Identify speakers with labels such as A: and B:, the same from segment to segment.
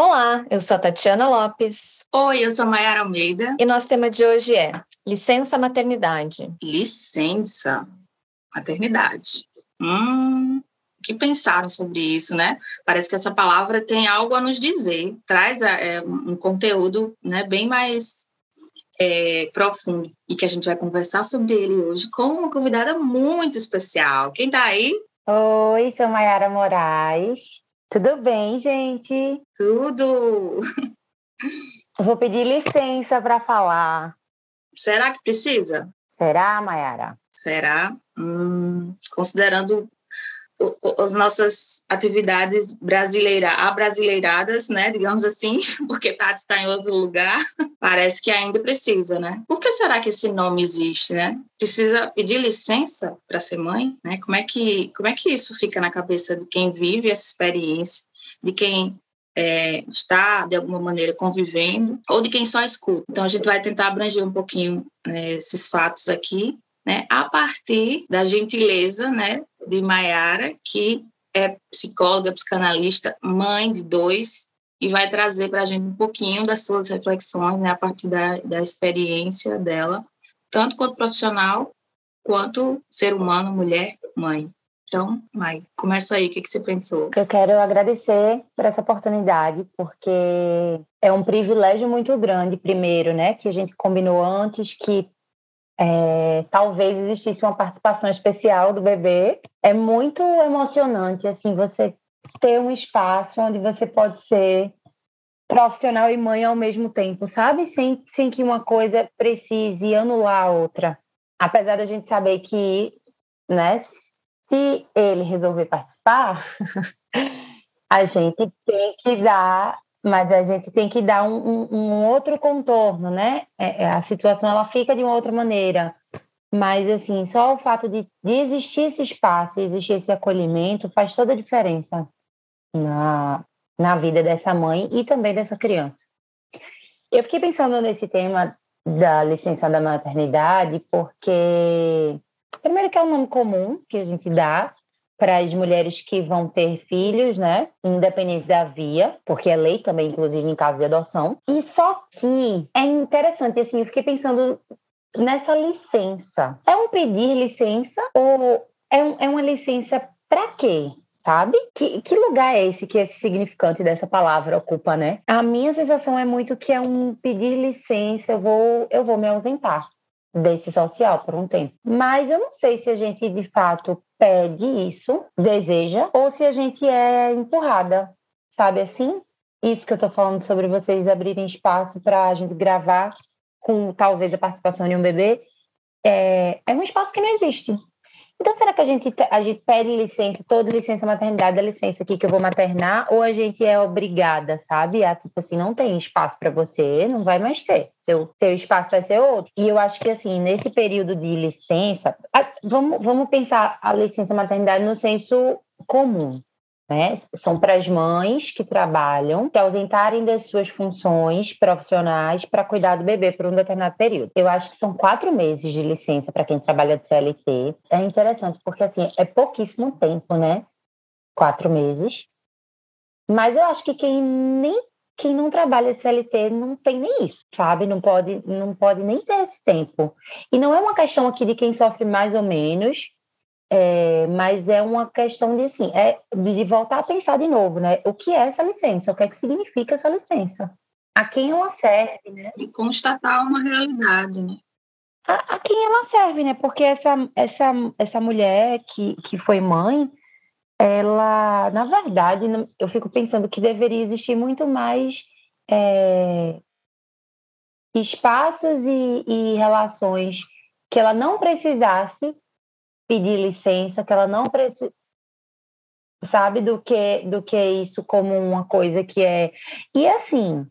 A: Olá, eu sou a Tatiana Lopes.
B: Oi, eu sou a Mayara Almeida.
A: E nosso tema de hoje é licença maternidade.
B: Licença maternidade. Hum, o que pensaram sobre isso, né? Parece que essa palavra tem algo a nos dizer, traz é, um conteúdo né, bem mais é, profundo e que a gente vai conversar sobre ele hoje com uma convidada muito especial. Quem tá aí?
C: Oi, sou Mayara Moraes. Tudo bem, gente?
B: Tudo!
C: Vou pedir licença para falar.
B: Será que precisa?
C: Será, Mayara?
B: Será? Hum, considerando as nossas atividades brasileira, abrasileiradas, né, digamos assim, porque Tati está em outro lugar, parece que ainda precisa, né? Por que será que esse nome existe, né? Precisa pedir licença para ser mãe, né? Como é que como é que isso fica na cabeça de quem vive essa experiência, de quem é, está de alguma maneira convivendo ou de quem só escuta? Então a gente vai tentar abranger um pouquinho né, esses fatos aqui né, a partir da gentileza né, de Maiara, que é psicóloga, psicanalista, mãe de dois, e vai trazer para a gente um pouquinho das suas reflexões né, a partir da, da experiência dela, tanto quanto profissional, quanto ser humano, mulher, mãe. Então, Mai, começa aí, o que, que você pensou?
C: Eu quero agradecer por essa oportunidade, porque é um privilégio muito grande, primeiro, né, que a gente combinou antes, que é, talvez existisse uma participação especial do bebê. É muito emocionante, assim, você ter um espaço onde você pode ser profissional e mãe ao mesmo tempo, sabe? Sem, sem que uma coisa precise anular a outra. Apesar da gente saber que, né, se ele resolver participar, a gente tem que dar mas a gente tem que dar um, um, um outro contorno, né? É, é, a situação ela fica de uma outra maneira, mas assim, só o fato de, de existir esse espaço, existir esse acolhimento, faz toda a diferença na, na vida dessa mãe e também dessa criança. Eu fiquei pensando nesse tema da licença da maternidade, porque primeiro que é um nome comum que a gente dá, para as mulheres que vão ter filhos, né? Independente da via, porque é lei também, inclusive, em caso de adoção. E só que é interessante, assim, eu fiquei pensando nessa licença. É um pedir licença ou é, um, é uma licença para quê? Sabe? Que, que lugar é esse que esse significante dessa palavra ocupa, né? A minha sensação é muito que é um pedir licença, eu vou, eu vou me ausentar desse social por um tempo. Mas eu não sei se a gente de fato pede isso, deseja, ou se a gente é empurrada, sabe assim? Isso que eu tô falando sobre vocês abrirem espaço para a gente gravar com talvez a participação de um bebê, é, é um espaço que não existe. Então, será que a gente, a gente pede licença, toda licença maternidade, a licença aqui que eu vou maternar, ou a gente é obrigada, sabe? A tipo assim, não tem espaço para você, não vai mais ter. Seu, seu espaço vai ser outro. E eu acho que, assim, nesse período de licença, a, vamos, vamos pensar a licença maternidade no senso comum, né? São para as mães que trabalham se ausentarem das suas funções profissionais para cuidar do bebê por um determinado período. Eu acho que são quatro meses de licença para quem trabalha de CLT. É interessante, porque assim, é pouquíssimo tempo, né? Quatro meses. Mas eu acho que quem nem quem não trabalha de CLT não tem nem isso, sabe? Não pode, não pode nem ter esse tempo. E não é uma questão aqui de quem sofre mais ou menos, é, mas é uma questão de assim, é de voltar a pensar de novo, né? O que é essa licença? O que é que significa essa licença? A quem ela serve, né?
B: E constatar uma realidade, né?
C: A, a quem ela serve, né? Porque essa, essa, essa mulher que, que foi mãe, ela, na verdade, eu fico pensando que deveria existir muito mais é, espaços e, e relações que ela não precisasse pedir licença, que ela não precisa sabe do que do que isso como uma coisa que é. E assim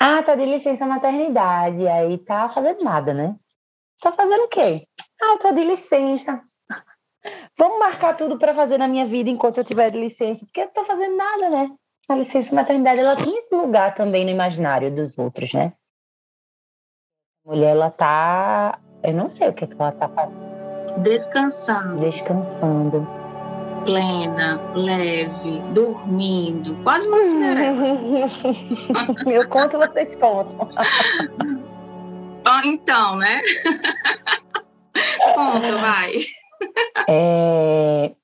C: ah tá de licença maternidade aí tá fazendo nada né? Tá fazendo o quê? Ah tô de licença. Vamos marcar tudo para fazer na minha vida enquanto eu tiver de licença porque eu tô fazendo nada né? A licença maternidade ela tem esse lugar também no imaginário dos outros né? A mulher ela tá eu não sei o que, é que ela tá fazendo
B: Descansando.
C: Descansando.
B: plena, leve, dormindo, quase uma cinderela.
C: Eu conto, vocês contam.
B: então, né? Conta, vai.
C: É,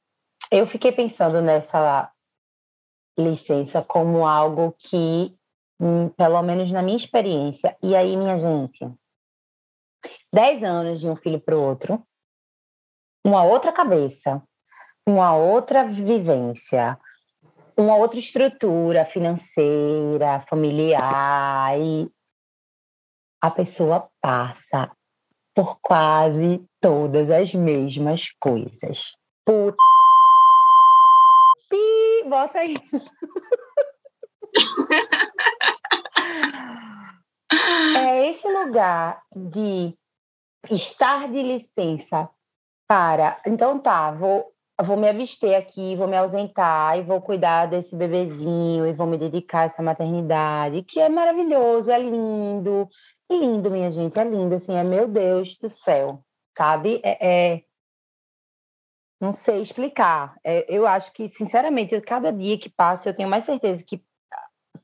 C: eu fiquei pensando nessa licença como algo que, hum, pelo menos na minha experiência, e aí, minha gente, 10 anos de um filho para o outro, uma outra cabeça, uma outra vivência, uma outra estrutura financeira, familiar, e a pessoa passa por quase todas as mesmas coisas. Puta. Pi, bota aí. é esse lugar de estar de licença para. Então tá, vou, vou me abster aqui, vou me ausentar e vou cuidar desse bebezinho e vou me dedicar a essa maternidade, que é maravilhoso, é lindo, lindo, minha gente, é lindo, assim, é meu Deus do céu, sabe? É, é... não sei explicar. É, eu acho que, sinceramente, cada dia que passa, eu tenho mais certeza que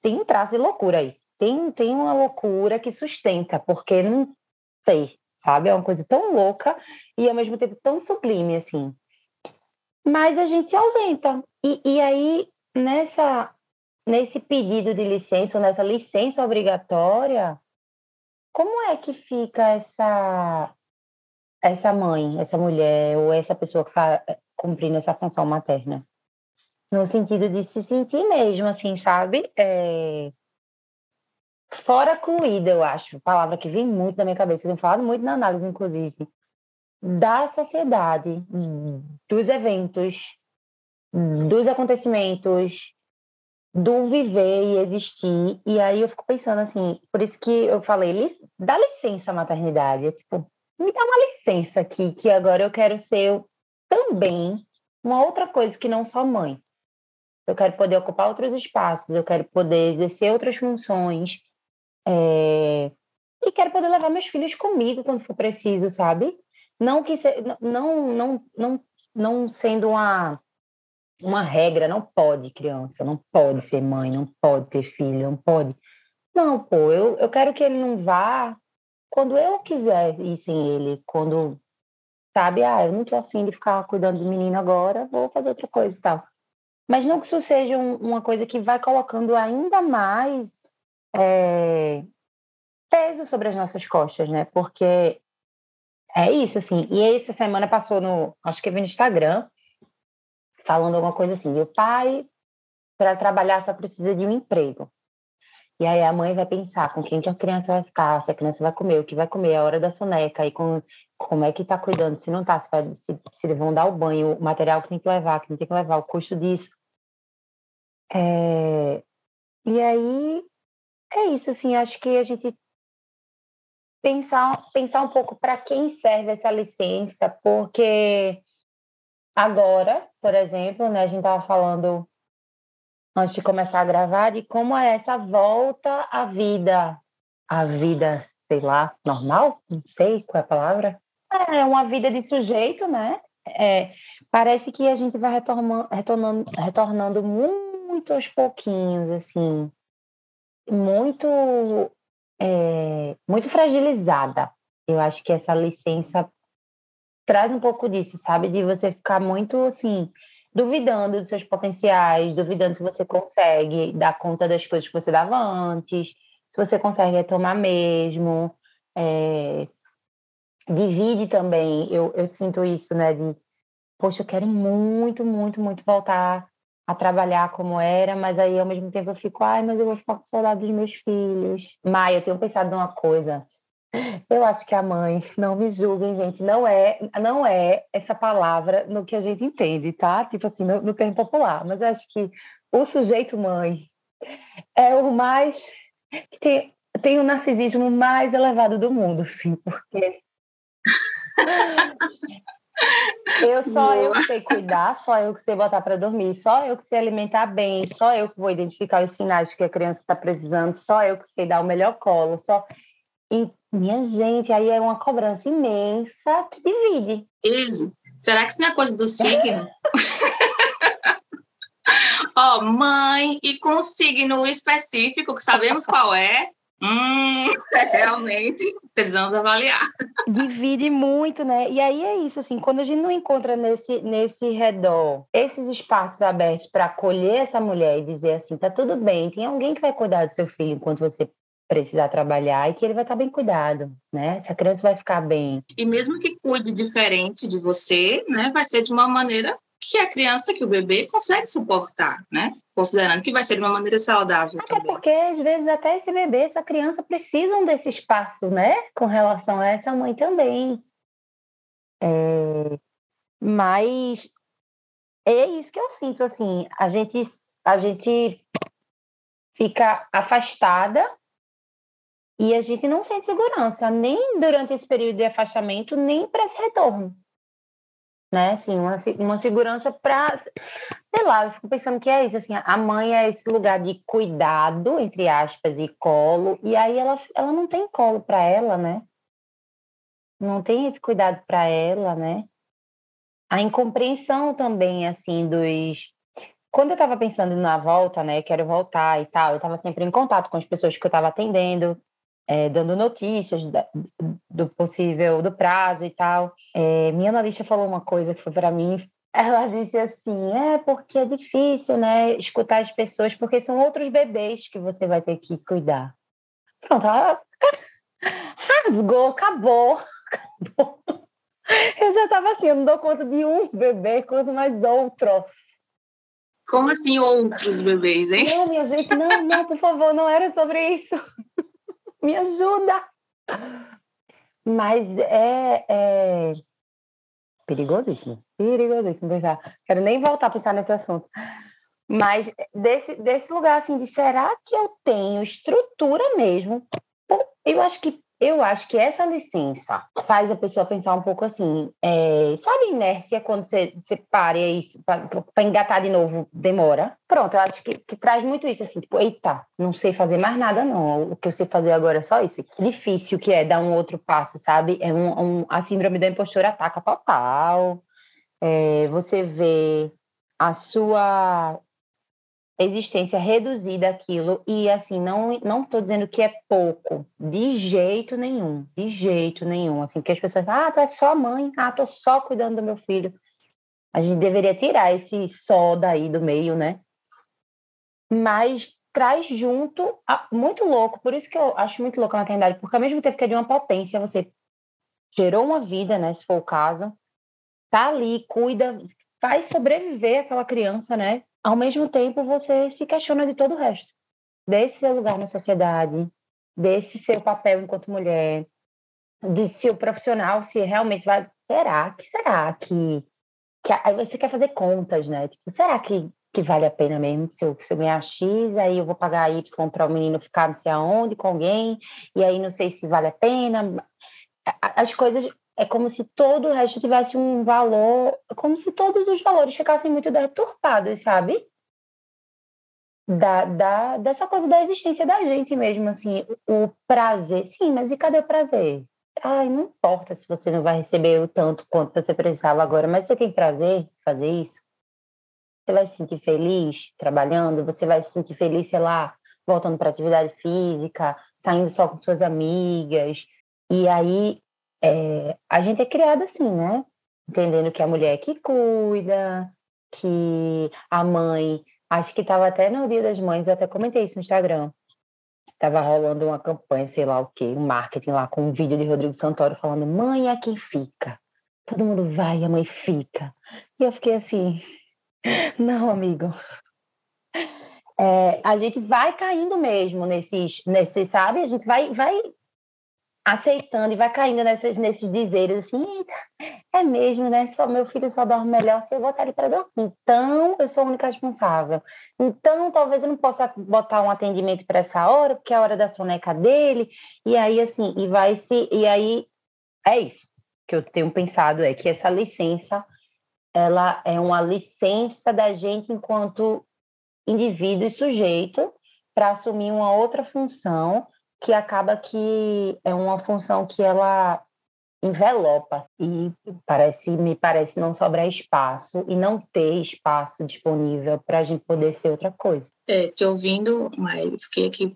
C: tem um traço de loucura aí. Tem, tem uma loucura que sustenta, porque não sei, sabe? É uma coisa tão louca e ao mesmo tempo tão sublime, assim. Mas a gente se ausenta. E, e aí, nessa, nesse pedido de licença, nessa licença obrigatória, como é que fica essa essa mãe, essa mulher ou essa pessoa que está cumprindo essa função materna? No sentido de se sentir mesmo, assim, sabe? É... Fora cluída, eu acho. Palavra que vem muito na minha cabeça. Eu tenho falado muito na análise, inclusive. Da sociedade, dos eventos, dos acontecimentos, do viver e existir. E aí eu fico pensando assim, por isso que eu falei, dá licença à maternidade. É tipo, me dá uma licença aqui, que agora eu quero ser também uma outra coisa que não só mãe. Eu quero poder ocupar outros espaços, eu quero poder exercer outras funções. É... E quero poder levar meus filhos comigo quando for preciso, sabe? Não que se... não, não, não, não sendo uma uma regra, não pode criança, não pode ser mãe, não pode ter filho, não pode. Não, pô, eu, eu quero que ele não vá quando eu quiser ir sem ele, quando, sabe, ah, eu não tô afim de ficar cuidando do menino agora, vou fazer outra coisa e tal. Mas não que isso seja um, uma coisa que vai colocando ainda mais é, peso sobre as nossas costas, né? Porque é isso, assim. E essa semana passou no, acho que no Instagram, falando alguma coisa assim: o pai, para trabalhar, só precisa de um emprego. E aí a mãe vai pensar com quem que a criança vai ficar, se a criança vai comer, o que vai comer, a hora da soneca, e com, como é que está cuidando, se não está, se, vai, se, se vão dar o banho, o material que tem que levar, que não tem que levar, o custo disso. É... E aí é isso, assim, acho que a gente pensar, pensar um pouco para quem serve essa licença, porque Agora, por exemplo, né, a gente estava falando antes de começar a gravar de como é essa volta à vida, a vida, sei lá, normal, não sei qual é a palavra. É uma vida de sujeito, né? É, parece que a gente vai retornando, retornando, retornando muito aos pouquinhos, assim, muito, é, muito fragilizada. Eu acho que essa licença traz um pouco disso, sabe? De você ficar muito assim, duvidando dos seus potenciais, duvidando se você consegue dar conta das coisas que você dava antes, se você consegue retomar mesmo. É... Divide também, eu, eu sinto isso, né? De, poxa, eu quero muito, muito, muito voltar a trabalhar como era, mas aí ao mesmo tempo eu fico, ai, mas eu vou ficar com saudade dos meus filhos. Maia, eu tenho pensado numa coisa eu acho que a mãe, não me julguem, gente, não é, não é essa palavra no que a gente entende, tá? Tipo assim, no, no termo popular, mas eu acho que o sujeito mãe é o mais tem, tem o narcisismo mais elevado do mundo, sim, porque eu só Boa. eu que sei cuidar, só eu que sei botar para dormir, só eu que sei alimentar bem, só eu que vou identificar os sinais que a criança está precisando, só eu que sei dar o melhor colo, só e, minha gente, aí é uma cobrança imensa que divide.
B: E será que isso não é coisa do signo? Ó, oh, mãe, e com signo específico, que sabemos qual é, Hum, realmente precisamos avaliar.
C: Divide muito, né? E aí é isso, assim, quando a gente não encontra nesse, nesse redor esses espaços abertos para acolher essa mulher e dizer assim, tá tudo bem, tem alguém que vai cuidar do seu filho enquanto você precisar trabalhar e que ele vai estar bem cuidado, né? Essa criança vai ficar bem.
B: E mesmo que cuide diferente de você, né, vai ser de uma maneira que a criança, que o bebê consegue suportar, né? Considerando que vai ser de uma maneira saudável
C: até
B: também.
C: porque, às vezes, até esse bebê, essa criança precisam desse espaço, né? Com relação a essa mãe também. É... Mas é isso que eu sinto, assim, a gente, a gente fica afastada e a gente não sente segurança, nem durante esse período de afastamento, nem para esse retorno né? Assim, uma, uma segurança para, sei lá, eu fico pensando que é isso, assim, a mãe é esse lugar de cuidado, entre aspas, e colo, e aí ela, ela não tem colo para ela, né? Não tem esse cuidado para ela, né? A incompreensão também, assim, dos... Quando eu estava pensando na volta, né, quero voltar e tal, eu estava sempre em contato com as pessoas que eu estava atendendo, é, dando notícias da, do possível, do prazo e tal. É, minha analista falou uma coisa que foi para mim. Ela disse assim: é porque é difícil, né, escutar as pessoas, porque são outros bebês que você vai ter que cuidar. Pronto, ela rasgou, acabou, acabou. Eu já estava assim, eu não dou conta de um bebê, quanto mais outros.
B: Como assim outros bebês, hein?
C: Não, minha gente, não, não, por favor, não era sobre isso me ajuda. Mas é, é perigosíssimo, perigosíssimo pensar. Quero nem voltar a pensar nesse assunto. Mas desse, desse lugar assim de será que eu tenho estrutura mesmo? Eu acho que eu acho que essa licença faz a pessoa pensar um pouco assim, é, sabe inércia quando você, você para e para engatar de novo demora? Pronto, eu acho que, que, traz muito isso, assim, tipo, eita, não sei fazer mais nada não, o que eu sei fazer agora é só isso. Que difícil que é dar um outro passo, sabe? É um, um a síndrome da impostora ataca pau, é, você vê a sua existência reduzida aquilo e assim não não estou dizendo que é pouco de jeito nenhum de jeito nenhum assim que as pessoas falam, ah tu é só mãe ah tô só cuidando do meu filho. A gente deveria tirar esse só daí do meio né? Mas traz junto a, muito louco por isso que eu acho muito louco a maternidade porque ao mesmo tempo que é de uma potência você gerou uma vida né se for o caso tá ali cuida faz sobreviver aquela criança né ao mesmo tempo você se questiona de todo o resto. Desse seu lugar na sociedade, desse seu papel enquanto mulher, de seu profissional, se realmente vai. Será que será que. que aí você quer fazer contas, né? Tipo, será que, que vale a pena mesmo? Se eu, se eu ganhar X, aí eu vou pagar Y para o menino ficar não sei aonde com alguém, e aí não sei se vale a pena. As coisas é como se todo o resto tivesse um valor, como se todos os valores ficassem muito deturpados, sabe? Da, da, dessa coisa da existência da gente mesmo, assim, o prazer. Sim, mas e cadê o prazer? Ai, não importa se você não vai receber o tanto quanto você precisava agora, mas você tem prazer em fazer isso? Você vai se sentir feliz trabalhando? Você vai se sentir feliz, sei lá, voltando para atividade física, saindo só com suas amigas? E aí é, a gente é criada assim, né? Entendendo que a mulher é que cuida, que a mãe. Acho que estava até no Dia das Mães, eu até comentei isso no Instagram. Estava rolando uma campanha, sei lá o quê, um marketing lá com um vídeo de Rodrigo Santoro falando: mãe é quem fica. Todo mundo vai, a mãe fica. E eu fiquei assim: não, amigo. É, a gente vai caindo mesmo nesses, nesses, sabe? A gente vai, vai aceitando e vai caindo nessas, nesses dizeres assim, é mesmo, né? Só meu filho só dorme melhor se eu botar ele para dormir. Então, eu sou a única responsável. Então, talvez eu não possa botar um atendimento para essa hora, porque é a hora da soneca dele. E aí, assim, e vai se. E aí, é isso que eu tenho pensado: é que essa licença, ela é uma licença da gente enquanto indivíduo e sujeito para assumir uma outra função que acaba que é uma função que ela envelopa e parece me parece não sobrar espaço e não ter espaço disponível para a gente poder ser outra coisa.
B: É, te ouvindo, mas fiquei aqui,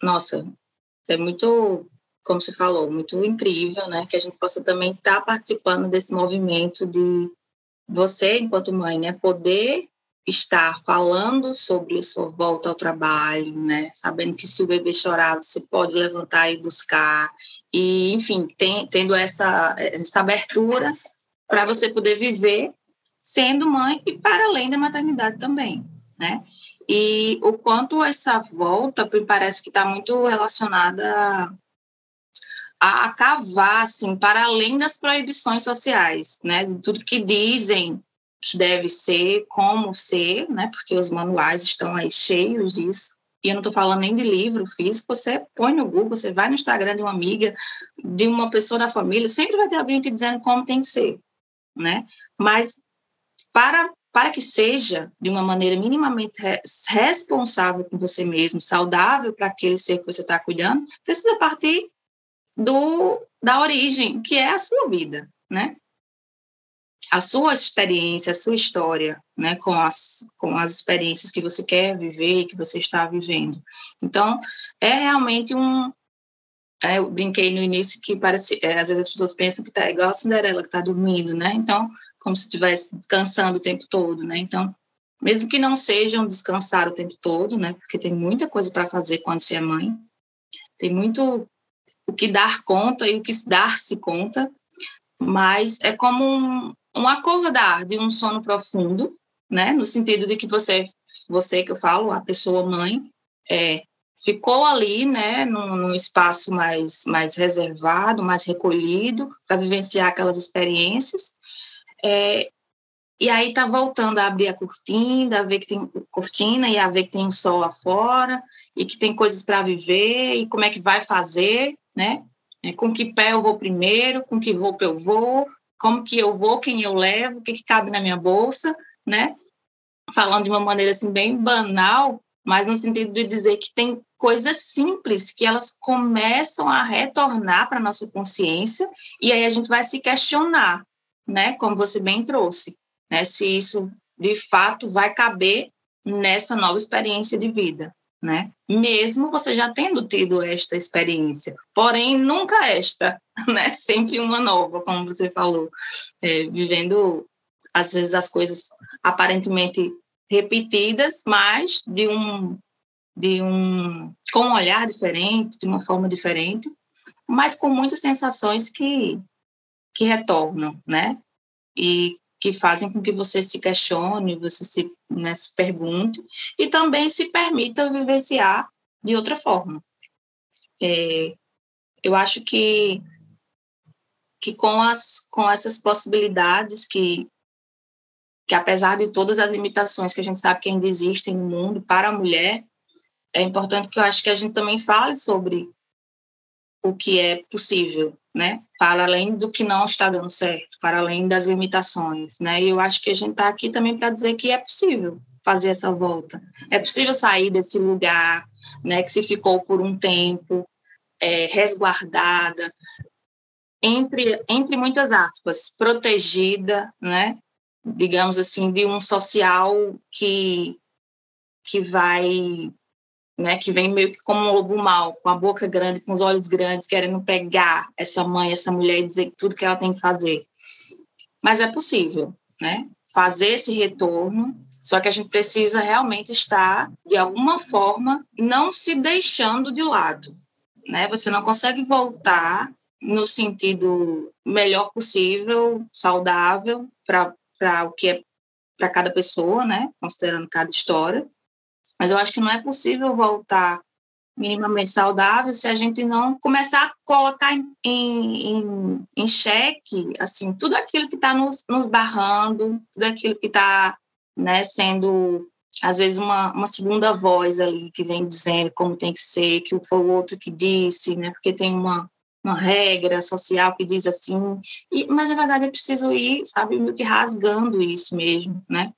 B: nossa, é muito, como você falou, muito incrível, né, que a gente possa também estar tá participando desse movimento de você, enquanto mãe, né, poder estar falando sobre a sua volta ao trabalho, né? Sabendo que se o bebê chorar, você pode levantar e buscar. E, enfim, tem, tendo essa, essa abertura para você poder viver sendo mãe e para além da maternidade também, né? E o quanto essa volta me parece que está muito relacionada a, a cavar, assim, para além das proibições sociais, né? Tudo que dizem deve ser, como ser, né? Porque os manuais estão aí cheios disso. E eu não estou falando nem de livro físico, você põe no Google, você vai no Instagram de uma amiga, de uma pessoa da família, sempre vai ter alguém te dizendo como tem que ser, né? Mas para para que seja de uma maneira minimamente responsável com você mesmo, saudável para aquele ser que você está cuidando, precisa partir do da origem, que é a sua vida, né? A sua experiência, a sua história, né, com as, com as experiências que você quer viver e que você está vivendo. Então, é realmente um. É, eu brinquei no início que parece, é, às vezes as pessoas pensam que está igual a Cinderela que está dormindo, né? Então, como se estivesse descansando o tempo todo, né? Então, mesmo que não sejam descansar o tempo todo, né? Porque tem muita coisa para fazer quando se é mãe, tem muito o que dar conta e o que dar-se conta, mas é como um, um acordar de um sono profundo, né? No sentido de que você, você que eu falo, a pessoa mãe, é, ficou ali, né? Num, num espaço mais, mais reservado, mais recolhido, para vivenciar aquelas experiências. É, e aí tá voltando a abrir a cortina, a ver que tem cortina e a ver que tem sol lá fora e que tem coisas para viver e como é que vai fazer, né? É, com que pé eu vou primeiro, com que roupa eu vou, como que eu vou, quem eu levo, o que, que cabe na minha bolsa, né? Falando de uma maneira assim bem banal, mas no sentido de dizer que tem coisas simples que elas começam a retornar para nossa consciência e aí a gente vai se questionar, né? Como você bem trouxe, né? Se isso de fato vai caber nessa nova experiência de vida né? Mesmo você já tendo tido esta experiência, porém nunca esta, né? Sempre uma nova, como você falou, é, vivendo às vezes as coisas aparentemente repetidas, mas de um de um com um olhar diferente, de uma forma diferente, mas com muitas sensações que que retornam, né? E que fazem com que você se questione, você se, né, se pergunte e também se permita vivenciar de outra forma. É, eu acho que que com as com essas possibilidades que que apesar de todas as limitações que a gente sabe que ainda existem no mundo para a mulher, é importante que eu acho que a gente também fale sobre o que é possível, né? Para além do que não está dando certo, para além das limitações, né? E eu acho que a gente está aqui também para dizer que é possível fazer essa volta, é possível sair desse lugar, né? Que se ficou por um tempo é, resguardada, entre entre muitas aspas, protegida, né? Digamos assim, de um social que que vai né, que vem meio que como um lobo mau, com a boca grande, com os olhos grandes, querendo pegar essa mãe, essa mulher e dizer tudo que ela tem que fazer. Mas é possível, né? Fazer esse retorno, só que a gente precisa realmente estar, de alguma forma, não se deixando de lado, né? Você não consegue voltar no sentido melhor possível, saudável, para o que é para cada pessoa, né? Considerando cada história mas eu acho que não é possível voltar minimamente saudável se a gente não começar a colocar em, em, em xeque assim, tudo aquilo que está nos, nos barrando, tudo aquilo que está né, sendo, às vezes, uma, uma segunda voz ali que vem dizendo como tem que ser, que foi o outro que disse, né, porque tem uma, uma regra social que diz assim, e, mas na verdade é preciso ir, sabe, meio que rasgando isso mesmo, né?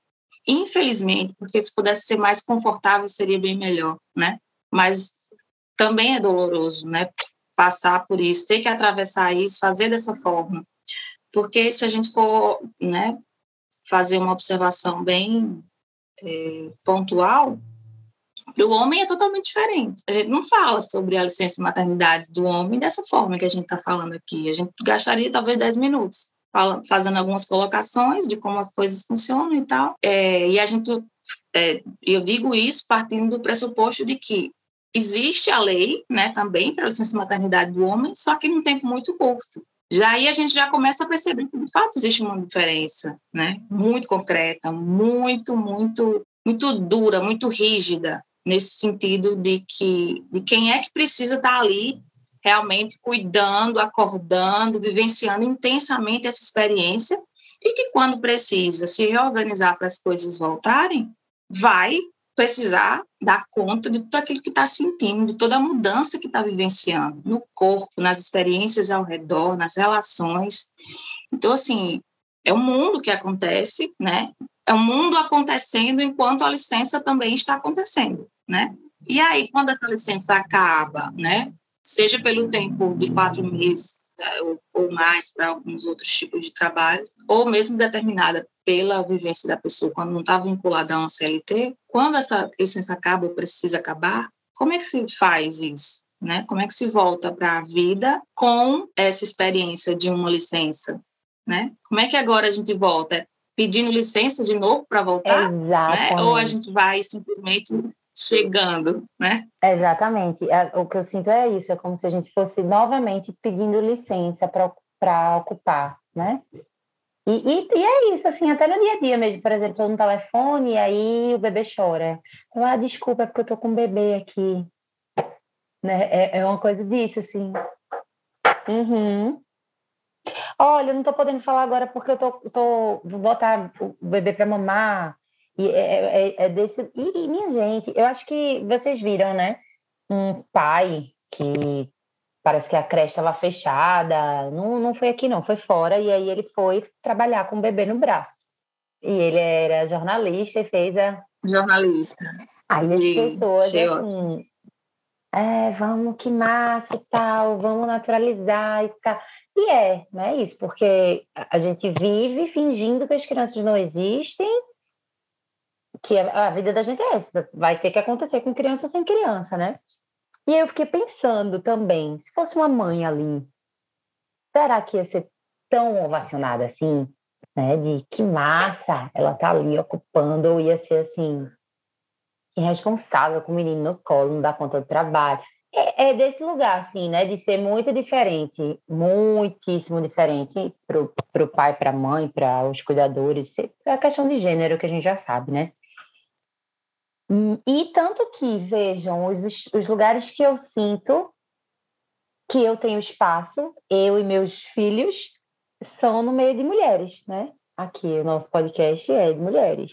B: Infelizmente, porque se pudesse ser mais confortável seria bem melhor, né? Mas também é doloroso, né? passar por isso, ter que atravessar isso, fazer dessa forma. Porque se a gente for né, fazer uma observação bem é, pontual, o homem é totalmente diferente. A gente não fala sobre a licença maternidade do homem dessa forma que a gente está falando aqui. A gente gastaria talvez 10 minutos fazendo algumas colocações de como as coisas funcionam e tal. É, e a gente, é, eu digo isso partindo do pressuposto de que existe a lei, né, também para a licença maternidade do homem, só que num tempo muito curto. Já aí a gente já começa a perceber que de fato existe uma diferença, né, muito concreta, muito, muito, muito dura, muito rígida nesse sentido de que de quem é que precisa estar ali realmente cuidando, acordando, vivenciando intensamente essa experiência e que quando precisa se reorganizar para as coisas voltarem, vai precisar dar conta de tudo aquilo que está sentindo, de toda a mudança que está vivenciando no corpo, nas experiências ao redor, nas relações. Então, assim, é um mundo que acontece, né? É um mundo acontecendo enquanto a licença também está acontecendo né? E aí, quando essa licença acaba, né? Seja pelo tempo de quatro meses ou, ou mais para alguns outros tipos de trabalho, ou mesmo determinada pela vivência da pessoa quando não está vinculada a uma CLT, quando essa licença acaba ou precisa acabar, como é que se faz isso? Né? Como é que se volta para a vida com essa experiência de uma licença? Né? Como é que agora a gente volta? Pedindo licença de novo para voltar? Né? Ou a gente vai simplesmente chegando, né?
C: Exatamente. É, o que eu sinto é isso, é como se a gente fosse novamente pedindo licença para ocupar, né? E, e, e, é isso, assim, até no dia a dia mesmo, por exemplo, estou no telefone e aí o bebê chora. Eu, ah, desculpa, é porque eu estou com um bebê aqui. Né? É, é uma coisa disso, assim. Uhum. Olha, eu não estou podendo falar agora porque eu tô, tô vou botar o bebê para mamar. E é, é, é, é desse. E, minha gente, eu acho que vocês viram, né? Um pai que parece que a creche estava fechada. Não, não foi aqui, não, foi fora. E aí ele foi trabalhar com o bebê no braço. E ele era jornalista e fez a.
B: Jornalista.
C: Aí as pessoas, assim. É, vamos, que massa e tal, vamos naturalizar e tal. E é, não é isso, porque a gente vive fingindo que as crianças não existem que a vida da gente é essa, vai ter que acontecer com criança sem criança, né? E eu fiquei pensando também, se fosse uma mãe ali, será que ia ser tão ovacionada assim, né? De que massa, ela tá ali ocupando, ou ia ser assim, irresponsável com o menino no colo, não dá conta do trabalho. É, é desse lugar, assim, né? De ser muito diferente, muitíssimo diferente para o pai, para a mãe, para os cuidadores. É a questão de gênero que a gente já sabe, né? E tanto que, vejam, os, os lugares que eu sinto que eu tenho espaço, eu e meus filhos, são no meio de mulheres, né? Aqui, o nosso podcast é de mulheres.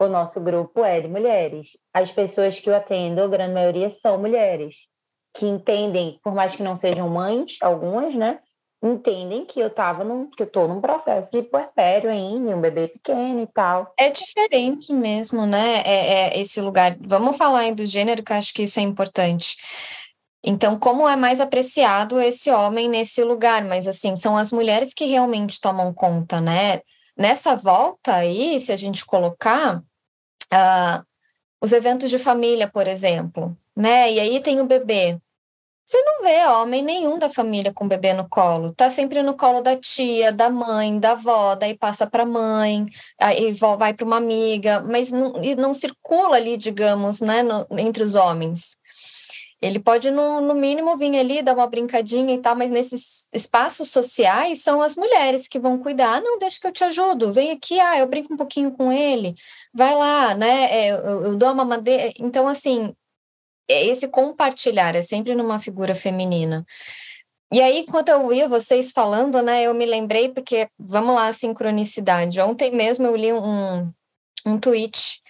C: O nosso grupo é de mulheres. As pessoas que eu atendo, a grande maioria, são mulheres, que entendem, por mais que não sejam mães, algumas, né? Entendem que eu estava num, que eu tô num processo de puerpério ainda, um bebê pequeno e tal.
A: É diferente mesmo, né? É, é esse lugar. Vamos falar aí do gênero, que eu acho que isso é importante. Então, como é mais apreciado esse homem nesse lugar? Mas, assim, são as mulheres que realmente tomam conta, né? Nessa volta aí, se a gente colocar uh, os eventos de família, por exemplo, né? E aí tem o bebê. Você não vê homem nenhum da família com bebê no colo. Tá sempre no colo da tia, da mãe, da avó, daí passa para mãe, aí vai para uma amiga, mas não, não circula ali, digamos, né, no, entre os homens. Ele pode, no, no mínimo, vir ali, dar uma brincadinha e tal, mas nesses espaços sociais são as mulheres que vão cuidar. Não, deixa que eu te ajudo, vem aqui, ah, eu brinco um pouquinho com ele, vai lá, né? É, eu, eu dou uma madeira. Então, assim, esse compartilhar é sempre numa figura feminina. E aí, quando eu ouvia vocês falando, né, eu me lembrei, porque, vamos lá, sincronicidade. Ontem mesmo eu li um, um tweet,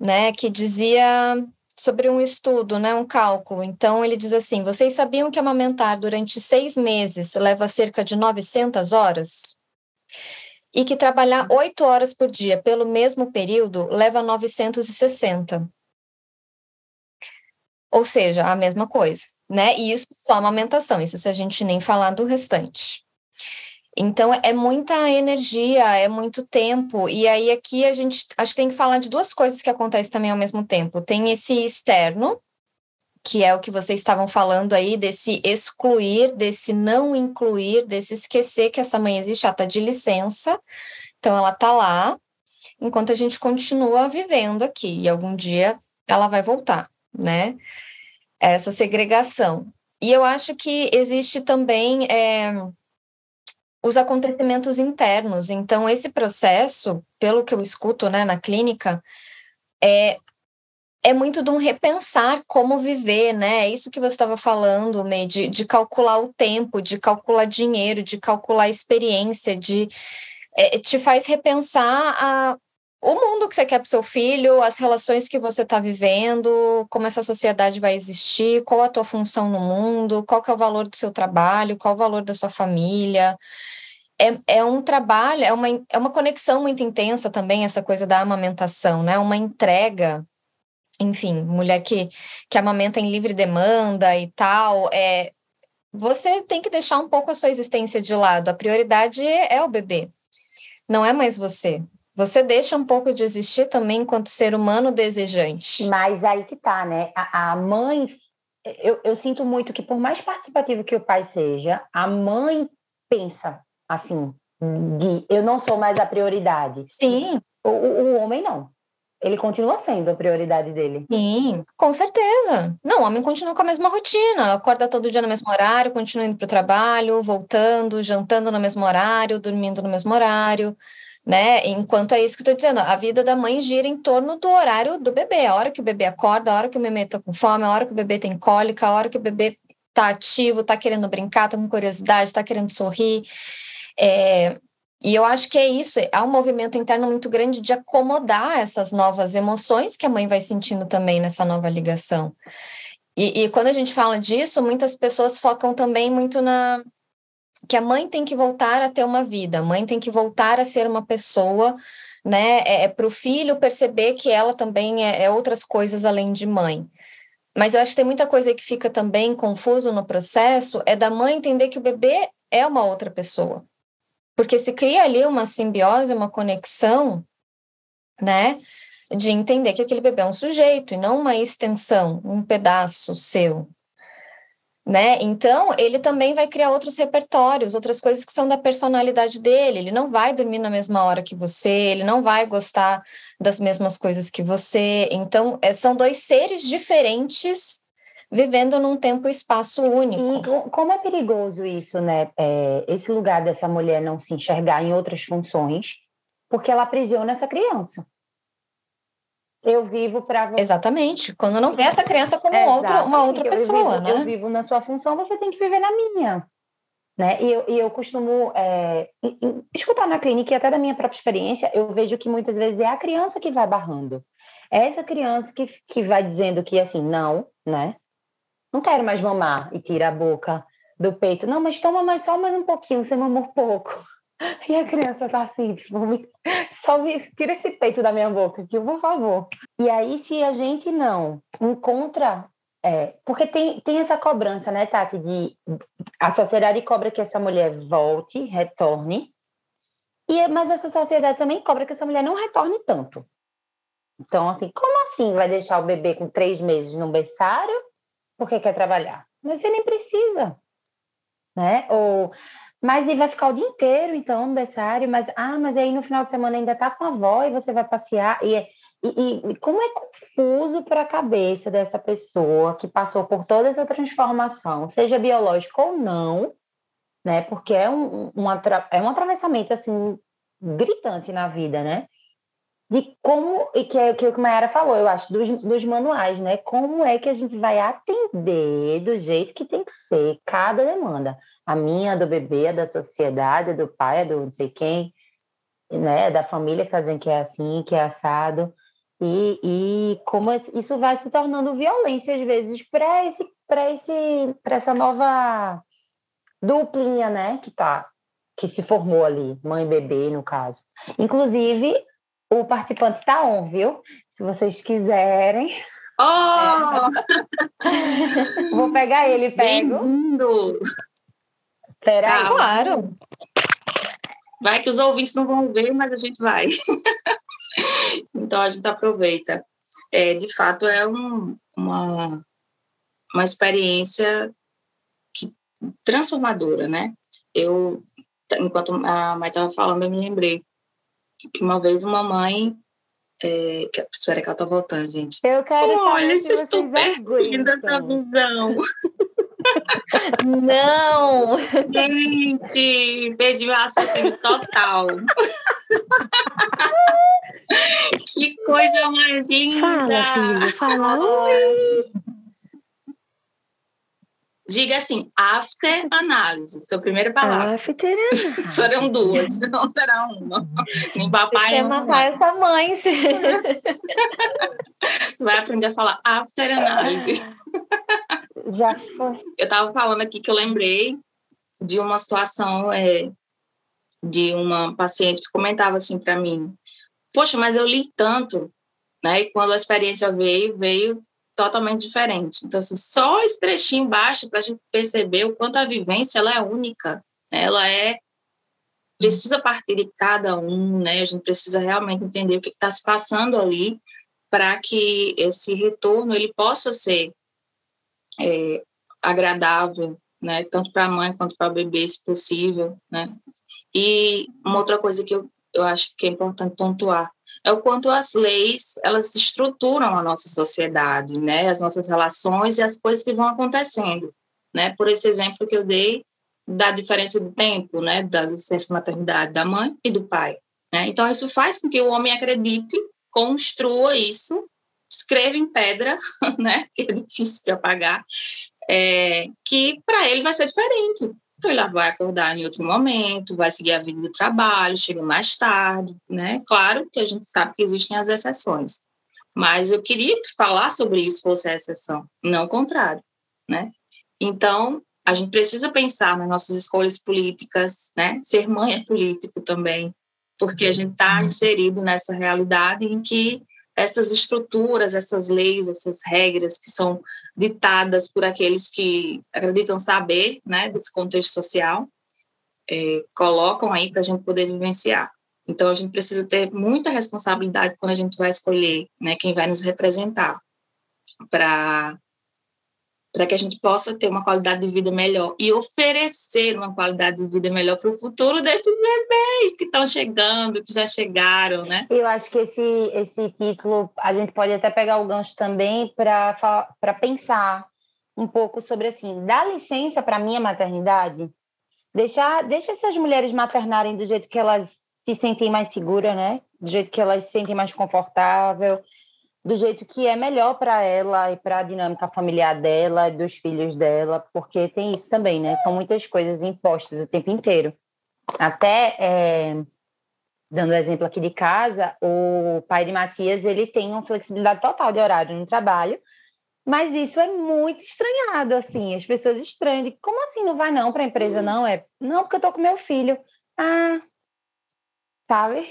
A: né, que dizia sobre um estudo, né, um cálculo. Então, ele diz assim, vocês sabiam que amamentar durante seis meses leva cerca de 900 horas? E que trabalhar oito horas por dia pelo mesmo período leva 960. Ou seja, a mesma coisa, né? E isso só amamentação, isso se a gente nem falar do restante. Então, é muita energia, é muito tempo. E aí, aqui a gente acho que tem que falar de duas coisas que acontecem também ao mesmo tempo. Tem esse externo, que é o que vocês estavam falando aí, desse excluir, desse não incluir, desse esquecer que essa mãe existe, ela está de licença, então ela está lá, enquanto a gente continua vivendo aqui, e algum dia ela vai voltar, né? Essa segregação. E eu acho que existe também é, os acontecimentos internos. Então, esse processo, pelo que eu escuto né, na clínica, é é muito de um repensar como viver, né? É isso que você estava falando, May, de, de calcular o tempo, de calcular dinheiro, de calcular experiência, de é, te faz repensar a, o mundo que você quer para seu filho, as relações que você está vivendo, como essa sociedade vai existir, qual a tua função no mundo, qual que é o valor do seu trabalho, qual o valor da sua família. É, é um trabalho, é uma, é uma conexão muito intensa também, essa coisa da amamentação, né? Uma entrega enfim, mulher que, que amamenta em livre demanda e tal, é, você tem que deixar um pouco a sua existência de lado. A prioridade é o bebê, não é mais você. Você deixa um pouco de existir também enquanto ser humano desejante.
C: Mas aí que tá, né? A, a mãe, eu, eu sinto muito que, por mais participativo que o pai seja, a mãe pensa assim, de eu não sou mais a prioridade.
A: Sim.
C: O, o, o homem não ele continua sendo a prioridade dele.
A: Sim, com certeza. Não, o homem continua com a mesma rotina, acorda todo dia no mesmo horário, continua indo para o trabalho, voltando, jantando no mesmo horário, dormindo no mesmo horário, né? Enquanto é isso que eu estou dizendo, a vida da mãe gira em torno do horário do bebê, a hora que o bebê acorda, a hora que o bebê está com fome, a hora que o bebê tem cólica, a hora que o bebê está ativo, está querendo brincar, está com curiosidade, está querendo sorrir. É, e eu acho que é isso, há um movimento interno muito grande de acomodar essas novas emoções que a mãe vai sentindo também nessa nova ligação. E, e, quando a gente fala disso, muitas pessoas focam também muito na que a mãe tem que voltar a ter uma vida, a mãe tem que voltar a ser uma pessoa, né? É, é para o filho perceber que ela também é, é outras coisas além de mãe. Mas eu acho que tem muita coisa que fica também confuso no processo, é da mãe entender que o bebê é uma outra pessoa. Porque se cria ali uma simbiose, uma conexão, né? De entender que aquele bebê é um sujeito e não uma extensão, um pedaço seu. Né? Então, ele também vai criar outros repertórios, outras coisas que são da personalidade dele. Ele não vai dormir na mesma hora que você, ele não vai gostar das mesmas coisas que você. Então, é, são dois seres diferentes vivendo num tempo e espaço único.
C: E como é perigoso isso, né? É, esse lugar dessa mulher não se enxergar em outras funções, porque ela aprisiona essa criança. Eu vivo para
A: Exatamente. Quando não vê essa criança como outra, uma outra eu pessoa,
C: vivo,
A: né?
C: Eu vivo na sua função, você tem que viver na minha. Né? E, eu, e eu costumo é, escutar na clínica e até da minha própria experiência, eu vejo que muitas vezes é a criança que vai barrando. É essa criança que, que vai dizendo que assim, não, né? não quero mais mamar e tira a boca do peito. Não, mas toma mais só mais um pouquinho, você mamou pouco. E a criança tá assim, tipo, só me, tira esse peito da minha boca aqui, por favor. E aí, se a gente não encontra. É, porque tem, tem essa cobrança, né, Tati, de a sociedade cobra que essa mulher volte, retorne, e, mas essa sociedade também cobra que essa mulher não retorne tanto. Então, assim, como assim vai deixar o bebê com três meses no berçário porque quer trabalhar. Mas você nem precisa, né? Ou, mas ele vai ficar o dia inteiro, então, no berçário, mas, ah, mas aí no final de semana ainda tá com a avó e você vai passear. E, e, e como é confuso para a cabeça dessa pessoa que passou por toda essa transformação, seja biológica ou não, né? Porque é um, um, é um atravessamento, assim, gritante na vida, né? De como, e que é o que o Mayara falou, eu acho, dos, dos manuais, né? Como é que a gente vai atender do jeito que tem que ser cada demanda. A minha, do bebê, da sociedade, do pai, do não sei quem, né? Da família que está dizendo que é assim, que é assado. E, e como isso vai se tornando violência, às vezes, para esse, esse, essa nova duplinha, né? Que tá que se formou ali, mãe e bebê, no caso. Inclusive, o participante está on, viu? Se vocês quiserem.
B: Oh!
C: Vou pegar ele, pego.
B: Bem-vindo!
A: Peraí. Claro.
B: Vai que os ouvintes não vão ver, mas a gente vai. então a gente aproveita. É, de fato, é um, uma, uma experiência que, transformadora, né? Eu, enquanto a mãe estava falando, eu me lembrei que uma vez uma mãe é, que, espera que ela tá voltando, gente.
C: Eu quero
B: Olha, vocês estão perdendo essa visão.
A: Não!
B: Gente, perdi o raciocínio total. que coisa mais linda!
C: Fala, filho, fala.
B: Diga assim, after análise, sua primeira palavra.
C: After análise.
B: serão duas, não será uma. Nem papai
A: matar essa mãe.
B: Você vai aprender a falar after análise.
C: Já foi.
B: Eu estava falando aqui que eu lembrei de uma situação é, de uma paciente que comentava assim para mim: Poxa, mas eu li tanto, né? E quando a experiência veio, veio totalmente diferente. Então, assim, só esse trechinho baixo para a gente perceber o quanto a vivência ela é única, né? ela é precisa partir de cada um, né? A gente precisa realmente entender o que está se passando ali para que esse retorno ele possa ser é, agradável, né? Tanto para a mãe quanto para o bebê, se possível, né? E uma outra coisa que eu, eu acho que é importante pontuar é o quanto as leis elas estruturam a nossa sociedade, né? As nossas relações e as coisas que vão acontecendo, né? Por esse exemplo que eu dei da diferença de tempo, né? Da licença maternidade da mãe e do pai, né? Então isso faz com que o homem acredite, construa isso, escreva em pedra, né? Que é difícil de apagar, é, que para ele vai ser diferente. Então, ele vai acordar em outro momento, vai seguir a vida do trabalho, chega mais tarde, né? Claro que a gente sabe que existem as exceções, mas eu queria que falar sobre isso fosse a exceção, não o contrário, né? Então, a gente precisa pensar nas nossas escolhas políticas, né? Ser mãe é político também, porque a gente está inserido nessa realidade em que essas estruturas, essas leis, essas regras que são ditadas por aqueles que acreditam saber, né, desse contexto social, é, colocam aí para a gente poder vivenciar. Então, a gente precisa ter muita responsabilidade quando a gente vai escolher, né, quem vai nos representar, para para que a gente possa ter uma qualidade de vida melhor e oferecer uma qualidade de vida melhor para o futuro desses bebês que estão chegando, que já chegaram, né?
C: Eu acho que esse, esse título a gente pode até pegar o gancho também para pensar um pouco sobre assim, dá licença para a minha maternidade, deixar, deixa essas mulheres maternarem do jeito que elas se sentem mais seguras, né? Do jeito que elas se sentem mais confortável do jeito que é melhor para ela e para a dinâmica familiar dela, dos filhos dela, porque tem isso também, né? São muitas coisas impostas o tempo inteiro. Até é, dando exemplo aqui de casa, o pai de Matias ele tem uma flexibilidade total de horário no trabalho, mas isso é muito estranhado, assim, as pessoas estranham, de, como assim não vai não para a empresa, não? É, não, porque eu tô com meu filho. Ah, sabe?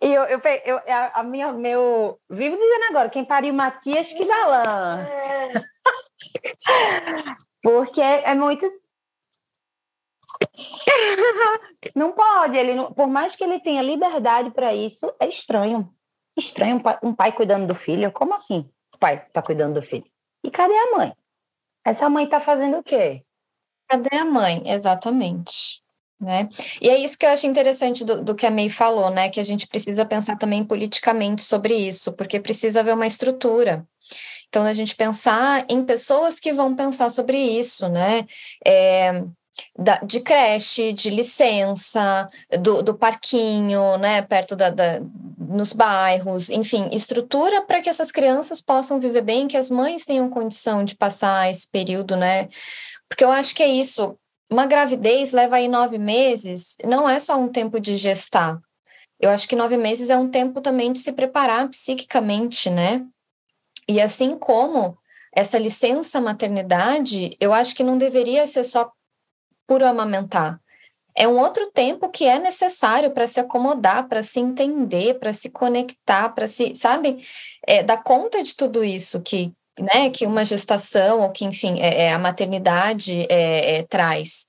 C: E eu, eu, eu, a minha, meu. Vivo dizendo agora, quem pariu Matias que galã. É. Porque é, é muito. não pode, ele não, por mais que ele tenha liberdade para isso, é estranho. Estranho um pai, um pai, cuidando do filho. Como assim? O pai está cuidando do filho. E cadê a mãe? Essa mãe está fazendo o quê?
A: Cadê a mãe? Exatamente. Né? E é isso que eu acho interessante do, do que a May falou, né? Que a gente precisa pensar também politicamente sobre isso, porque precisa haver uma estrutura. Então, a gente pensar em pessoas que vão pensar sobre isso, né? É, da, de creche, de licença, do, do parquinho, né? Perto da, da nos bairros, enfim, estrutura para que essas crianças possam viver bem, que as mães tenham condição de passar esse período, né? Porque eu acho que é isso uma gravidez leva aí nove meses, não é só um tempo de gestar. Eu acho que nove meses é um tempo também de se preparar psiquicamente, né? E assim como essa licença maternidade, eu acho que não deveria ser só por amamentar. É um outro tempo que é necessário para se acomodar, para se entender, para se conectar, para se, sabe, é, dar conta de tudo isso que, né, que uma gestação, ou que, enfim, é, é a maternidade é, é, traz.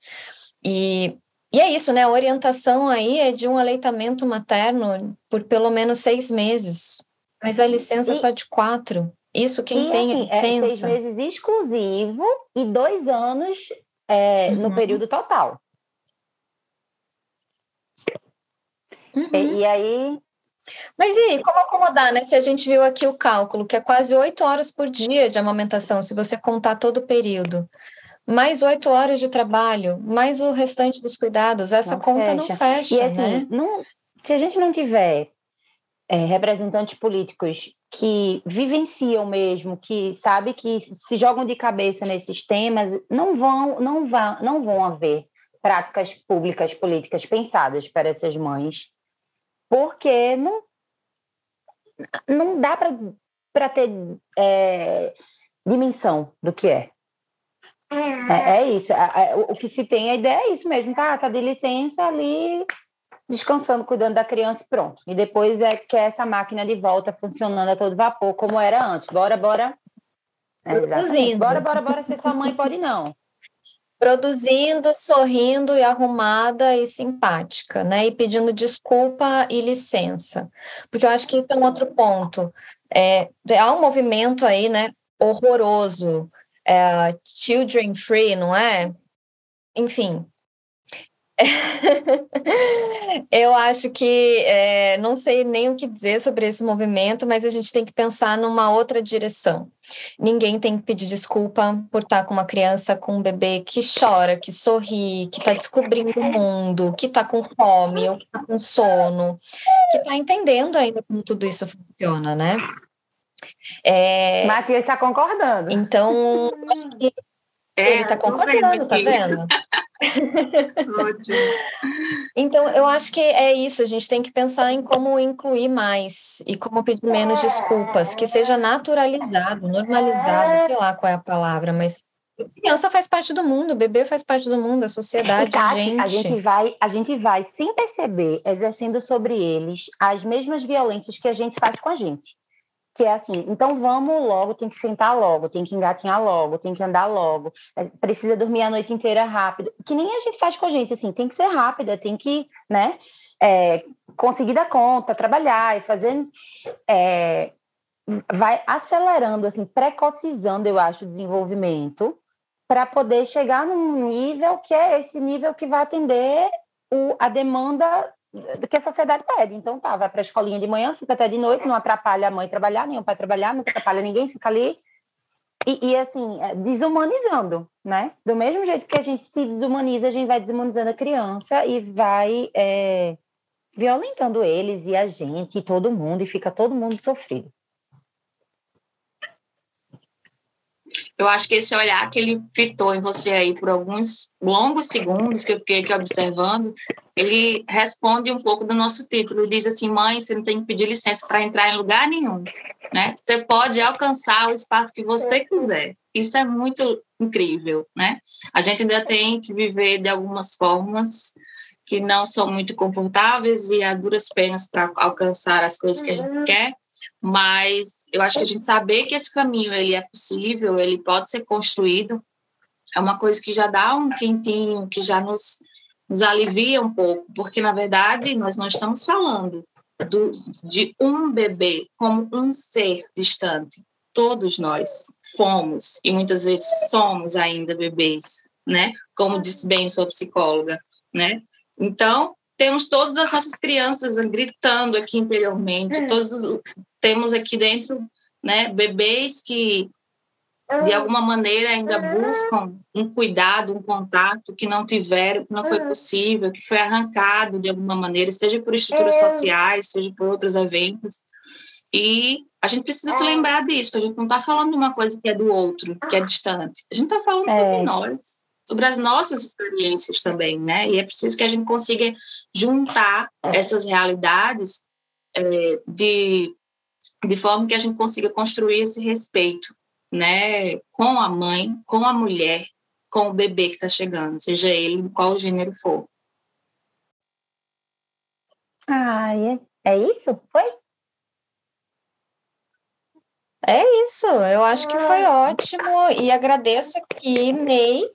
A: E, e é isso, né? A orientação aí é de um aleitamento materno por pelo menos seis meses, mas a licença está de quatro. Isso quem
C: e,
A: tem
C: assim, a licença. É seis meses exclusivo e dois anos é, uhum. no período total. Uhum. E, e, aí.
A: Mas e aí, como acomodar, né? Se a gente viu aqui o cálculo, que é quase oito horas por dia de amamentação, se você contar todo o período mais oito horas de trabalho, mais o restante dos cuidados, essa não conta fecha. não fecha.
C: E assim,
A: né?
C: não, se a gente não tiver é, representantes políticos que vivenciam mesmo, que sabe que se jogam de cabeça nesses temas, não vão, não vão, não vão haver práticas públicas políticas pensadas para essas mães, porque não não dá para ter é, dimensão do que é. É, é isso. É, é, o que se tem, a ideia é isso mesmo, tá? Tá de licença ali, descansando, cuidando da criança e pronto. E depois é que essa máquina de volta funcionando a todo vapor, como era antes. Bora, bora. É. Bora, bora, bora ser sua mãe, pode não.
A: Produzindo, sorrindo e arrumada e simpática, né? E pedindo desculpa e licença. Porque eu acho que isso é um outro ponto. É, há um movimento aí, né? Horroroso é, children free, não é? Enfim. eu acho que é, não sei nem o que dizer sobre esse movimento, mas a gente tem que pensar numa outra direção. Ninguém tem que pedir desculpa por estar com uma criança, com um bebê que chora, que sorri, que está descobrindo o mundo, que está com fome, ou que está com sono, que está entendendo ainda como tudo isso funciona, né?
C: É... Matheus está concordando.
A: Então, ele está concordando, tá vendo? Ótimo. Então, eu acho que é isso, a gente tem que pensar em como incluir mais e como pedir menos desculpas, que seja naturalizado, normalizado, sei lá qual é a palavra, mas criança faz parte do mundo, bebê faz parte do mundo, a sociedade, a gente.
C: A gente vai, a gente vai, sem perceber, exercendo sobre eles as mesmas violências que a gente faz com a gente que é assim, então vamos logo, tem que sentar logo, tem que engatinhar logo, tem que andar logo, precisa dormir a noite inteira rápido, que nem a gente faz com a gente, assim, tem que ser rápida, tem que, né, é, conseguir dar conta, trabalhar e fazer, é, vai acelerando, assim, precocizando, eu acho, o desenvolvimento, para poder chegar num nível que é esse nível que vai atender o, a demanda que a sociedade pede. Então tá, vai para a escolinha de manhã, fica até de noite, não atrapalha a mãe trabalhar, nem o pai trabalhar, não atrapalha ninguém, fica ali. E, e, assim, é, desumanizando, né? Do mesmo jeito que a gente se desumaniza, a gente vai desumanizando a criança e vai é, violentando eles e a gente e todo mundo, e fica todo mundo sofrido.
B: Eu acho que esse olhar que ele fitou em você aí por alguns longos segundos que eu fiquei aqui observando, ele responde um pouco do nosso título. Diz assim, mãe, você não tem que pedir licença para entrar em lugar nenhum, né? Você pode alcançar o espaço que você quiser. Isso é muito incrível, né? A gente ainda tem que viver de algumas formas que não são muito confortáveis e a duras penas para alcançar as coisas que a gente quer, mas eu acho que a gente saber que esse caminho ele é possível, ele pode ser construído, é uma coisa que já dá um quentinho, que já nos, nos alivia um pouco, porque na verdade nós não estamos falando do, de um bebê como um ser distante. Todos nós fomos e muitas vezes somos ainda bebês, né? Como disse bem sua psicóloga, né? Então, temos todas as nossas crianças gritando aqui interiormente, é. todos temos aqui dentro, né, bebês que de alguma maneira ainda buscam um cuidado, um contato que não tiveram, que não foi possível, que foi arrancado de alguma maneira, seja por estruturas sociais, seja por outros eventos. E a gente precisa se lembrar disso, a gente não está falando de uma coisa que é do outro, que é distante. A gente está falando é. sobre nós sobre as nossas experiências também, né? E é preciso que a gente consiga juntar essas realidades é, de, de forma que a gente consiga construir esse respeito, né? Com a mãe, com a mulher, com o bebê que está chegando, seja ele qual gênero for.
C: Ah, é, é isso? Foi?
A: É isso, eu acho que foi ótimo e agradeço aqui, Ney.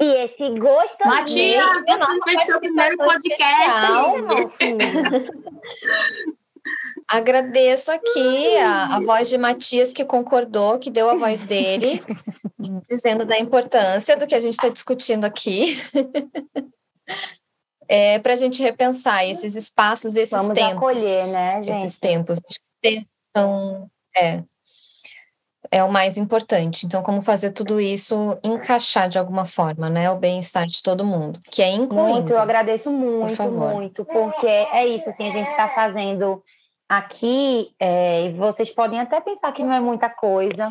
C: E esse gosto.
B: Matias, você fez seu primeiro podcast.
A: Agradeço aqui a, a voz de Matias que concordou, que deu a voz dele, dizendo da importância do que a gente está discutindo aqui. é, para a gente repensar esses espaços, esses
C: Vamos
A: tempos.
C: acolher, né, gente?
A: Esses tempos. São, é, é o mais importante. Então, como fazer tudo isso encaixar de alguma forma, né? O bem-estar de todo mundo, que é incluindo.
C: Muito, eu agradeço muito,
A: Por
C: muito, porque é isso, assim, a gente está fazendo aqui, é, e vocês podem até pensar que não é muita coisa,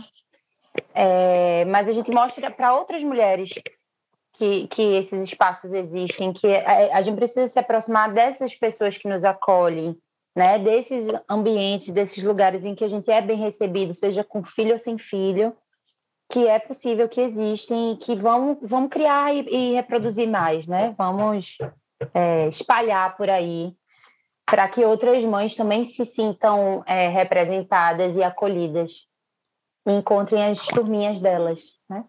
C: é, mas a gente mostra para outras mulheres que, que esses espaços existem, que a, a gente precisa se aproximar dessas pessoas que nos acolhem, né, desses ambientes, desses lugares em que a gente é bem recebido, seja com filho ou sem filho, que é possível que existem e que vamos, vamos criar e, e reproduzir mais, né? Vamos é, espalhar por aí para que outras mães também se sintam é, representadas e acolhidas e encontrem as turminhas delas, né?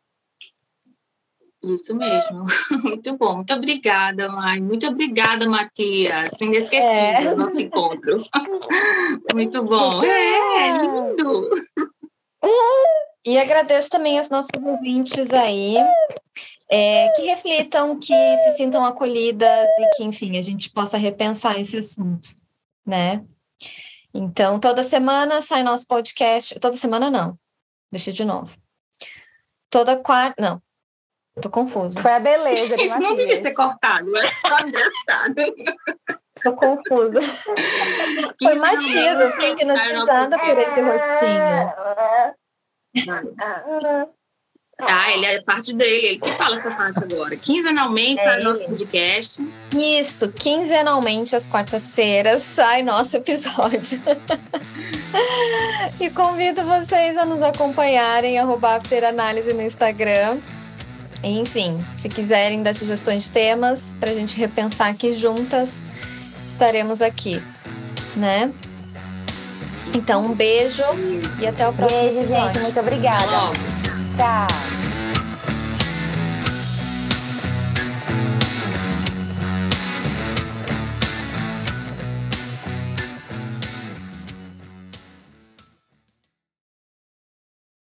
B: Isso mesmo. Muito bom. Muito obrigada, mãe. Muito obrigada, Matias. Inesquecível é. nosso encontro. Muito bom. É, é lindo.
A: E agradeço também as nossas ouvintes aí, é, que reflitam, que se sintam acolhidas e que, enfim, a gente possa repensar esse assunto, né? Então, toda semana sai nosso podcast. Toda semana não. Deixa de novo. Toda quarta. Não, Tô confusa.
C: Foi a beleza. De
B: Isso não devia ser cortado, mas tá engraçado.
A: Tô confusa. Foi Matias, fiquei hipnotizada por esse rostinho.
B: Ah, ele é parte dele, ele que fala essa parte agora. Quinzenalmente é sai nosso podcast.
A: Isso, quinzenalmente, às quartas-feiras, sai nosso episódio. e convido vocês a nos acompanharem, arroba Afteranálise no Instagram. Enfim, se quiserem dar sugestões de temas para a gente repensar aqui juntas, estaremos aqui, né? Então, um beijo e até o próximo
C: beijo,
A: episódio.
C: gente. Muito obrigada. Tchau.